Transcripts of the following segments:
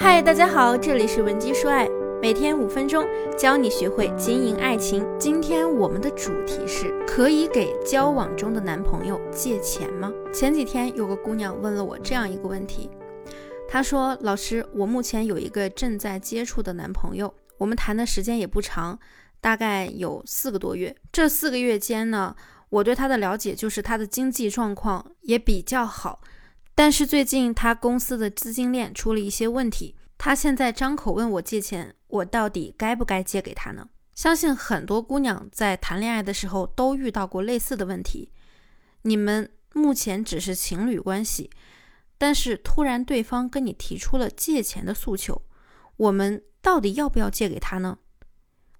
嗨，大家好，这里是文姬说爱，每天五分钟教你学会经营爱情。今天我们的主题是：可以给交往中的男朋友借钱吗？前几天有个姑娘问了我这样一个问题，她说：“老师，我目前有一个正在接触的男朋友，我们谈的时间也不长，大概有四个多月。这四个月间呢，我对他的了解就是他的经济状况也比较好。”但是最近他公司的资金链出了一些问题，他现在张口问我借钱，我到底该不该借给他呢？相信很多姑娘在谈恋爱的时候都遇到过类似的问题。你们目前只是情侣关系，但是突然对方跟你提出了借钱的诉求，我们到底要不要借给他呢？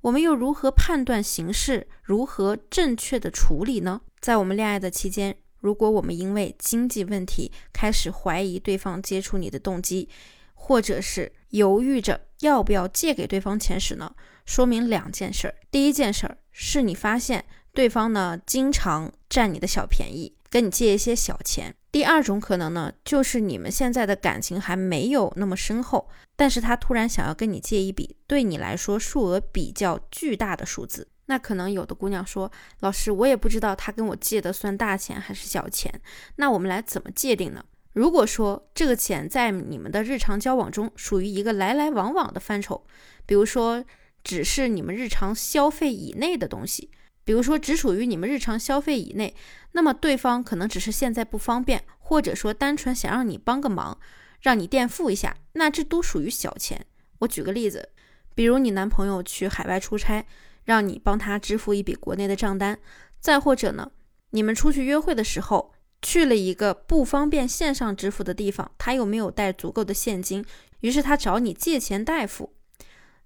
我们又如何判断形势？如何正确的处理呢？在我们恋爱的期间。如果我们因为经济问题开始怀疑对方接触你的动机，或者是犹豫着要不要借给对方钱时呢，说明两件事儿。第一件事儿是你发现对方呢经常占你的小便宜，跟你借一些小钱。第二种可能呢，就是你们现在的感情还没有那么深厚，但是他突然想要跟你借一笔对你来说数额比较巨大的数字。那可能有的姑娘说，老师，我也不知道他跟我借的算大钱还是小钱，那我们来怎么界定呢？如果说这个钱在你们的日常交往中属于一个来来往往的范畴，比如说只是你们日常消费以内的东西，比如说只属于你们日常消费以内，那么对方可能只是现在不方便，或者说单纯想让你帮个忙，让你垫付一下，那这都属于小钱。我举个例子，比如你男朋友去海外出差。让你帮他支付一笔国内的账单，再或者呢，你们出去约会的时候去了一个不方便线上支付的地方，他又没有带足够的现金，于是他找你借钱代付，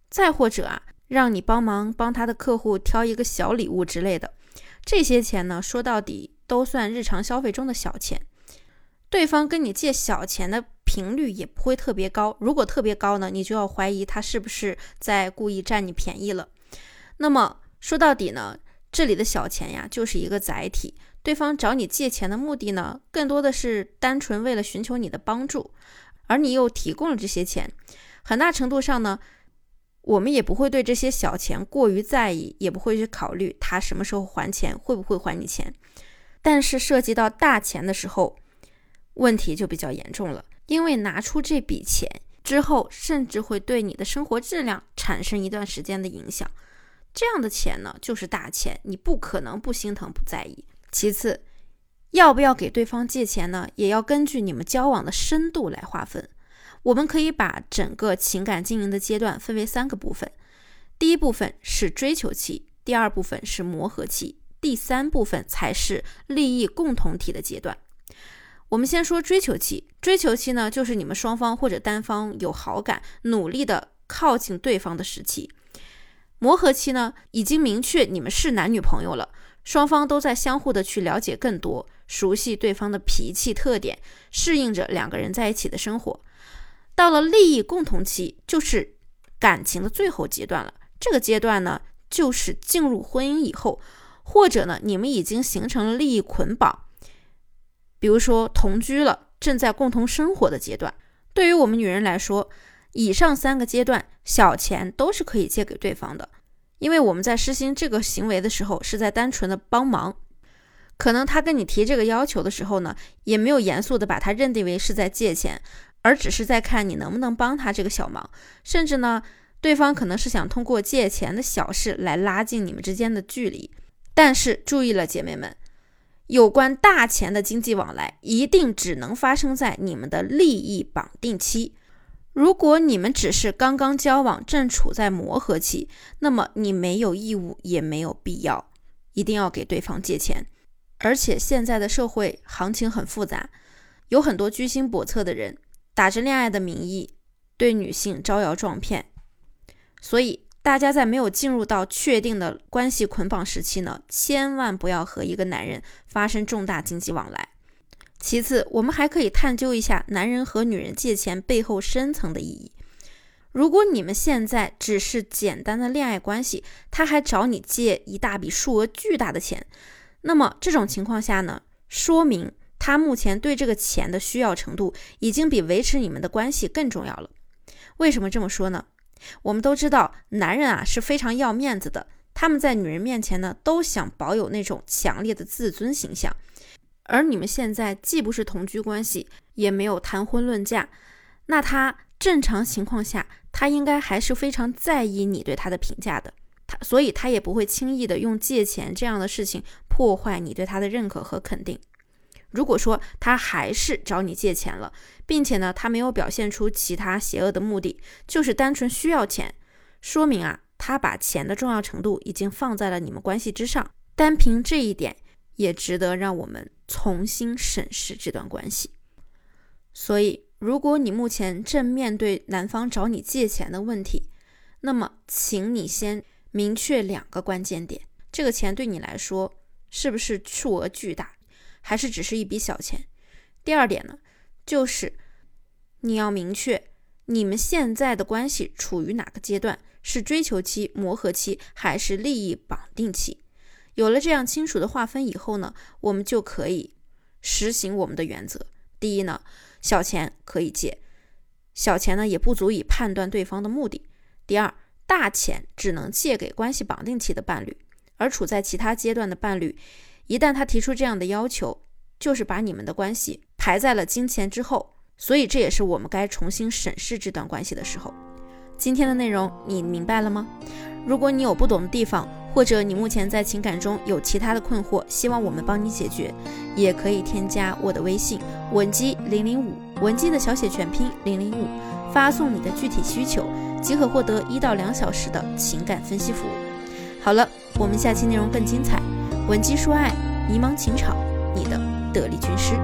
再或者啊，让你帮忙帮他的客户挑一个小礼物之类的，这些钱呢，说到底都算日常消费中的小钱，对方跟你借小钱的频率也不会特别高，如果特别高呢，你就要怀疑他是不是在故意占你便宜了。那么说到底呢，这里的小钱呀，就是一个载体。对方找你借钱的目的呢，更多的是单纯为了寻求你的帮助，而你又提供了这些钱，很大程度上呢，我们也不会对这些小钱过于在意，也不会去考虑他什么时候还钱，会不会还你钱。但是涉及到大钱的时候，问题就比较严重了，因为拿出这笔钱之后，甚至会对你的生活质量产生一段时间的影响。这样的钱呢，就是大钱，你不可能不心疼不在意。其次，要不要给对方借钱呢，也要根据你们交往的深度来划分。我们可以把整个情感经营的阶段分为三个部分：第一部分是追求期，第二部分是磨合期，第三部分才是利益共同体的阶段。我们先说追求期，追求期呢，就是你们双方或者单方有好感，努力的靠近对方的时期。磨合期呢，已经明确你们是男女朋友了，双方都在相互的去了解更多，熟悉对方的脾气特点，适应着两个人在一起的生活。到了利益共同期，就是感情的最后阶段了。这个阶段呢，就是进入婚姻以后，或者呢，你们已经形成了利益捆绑，比如说同居了，正在共同生活的阶段。对于我们女人来说，以上三个阶段，小钱都是可以借给对方的，因为我们在实行这个行为的时候，是在单纯的帮忙。可能他跟你提这个要求的时候呢，也没有严肃的把他认定为是在借钱，而只是在看你能不能帮他这个小忙。甚至呢，对方可能是想通过借钱的小事来拉近你们之间的距离。但是注意了，姐妹们，有关大钱的经济往来，一定只能发生在你们的利益绑定期。如果你们只是刚刚交往，正处在磨合期，那么你没有义务，也没有必要，一定要给对方借钱。而且现在的社会行情很复杂，有很多居心叵测的人，打着恋爱的名义对女性招摇撞骗。所以大家在没有进入到确定的关系捆绑时期呢，千万不要和一个男人发生重大经济往来。其次，我们还可以探究一下男人和女人借钱背后深层的意义。如果你们现在只是简单的恋爱关系，他还找你借一大笔数额巨大的钱，那么这种情况下呢，说明他目前对这个钱的需要程度已经比维持你们的关系更重要了。为什么这么说呢？我们都知道，男人啊是非常要面子的，他们在女人面前呢都想保有那种强烈的自尊形象。而你们现在既不是同居关系，也没有谈婚论嫁，那他正常情况下，他应该还是非常在意你对他的评价的。他所以，他也不会轻易的用借钱这样的事情破坏你对他的认可和肯定。如果说他还是找你借钱了，并且呢，他没有表现出其他邪恶的目的，就是单纯需要钱，说明啊，他把钱的重要程度已经放在了你们关系之上。单凭这一点，也值得让我们重新审视这段关系。所以，如果你目前正面对男方找你借钱的问题，那么，请你先明确两个关键点：这个钱对你来说是不是数额巨大？还是只是一笔小钱。第二点呢，就是你要明确你们现在的关系处于哪个阶段，是追求期、磨合期，还是利益绑定期？有了这样清楚的划分以后呢，我们就可以实行我们的原则。第一呢，小钱可以借，小钱呢也不足以判断对方的目的。第二，大钱只能借给关系绑定期的伴侣，而处在其他阶段的伴侣。一旦他提出这样的要求，就是把你们的关系排在了金钱之后，所以这也是我们该重新审视这段关系的时候。今天的内容你明白了吗？如果你有不懂的地方，或者你目前在情感中有其他的困惑，希望我们帮你解决，也可以添加我的微信文姬零零五，文姬的小写全拼零零五，发送你的具体需求，即可获得一到两小时的情感分析服务。好了，我们下期内容更精彩。文姬说爱，迷茫情场，你的得力军师。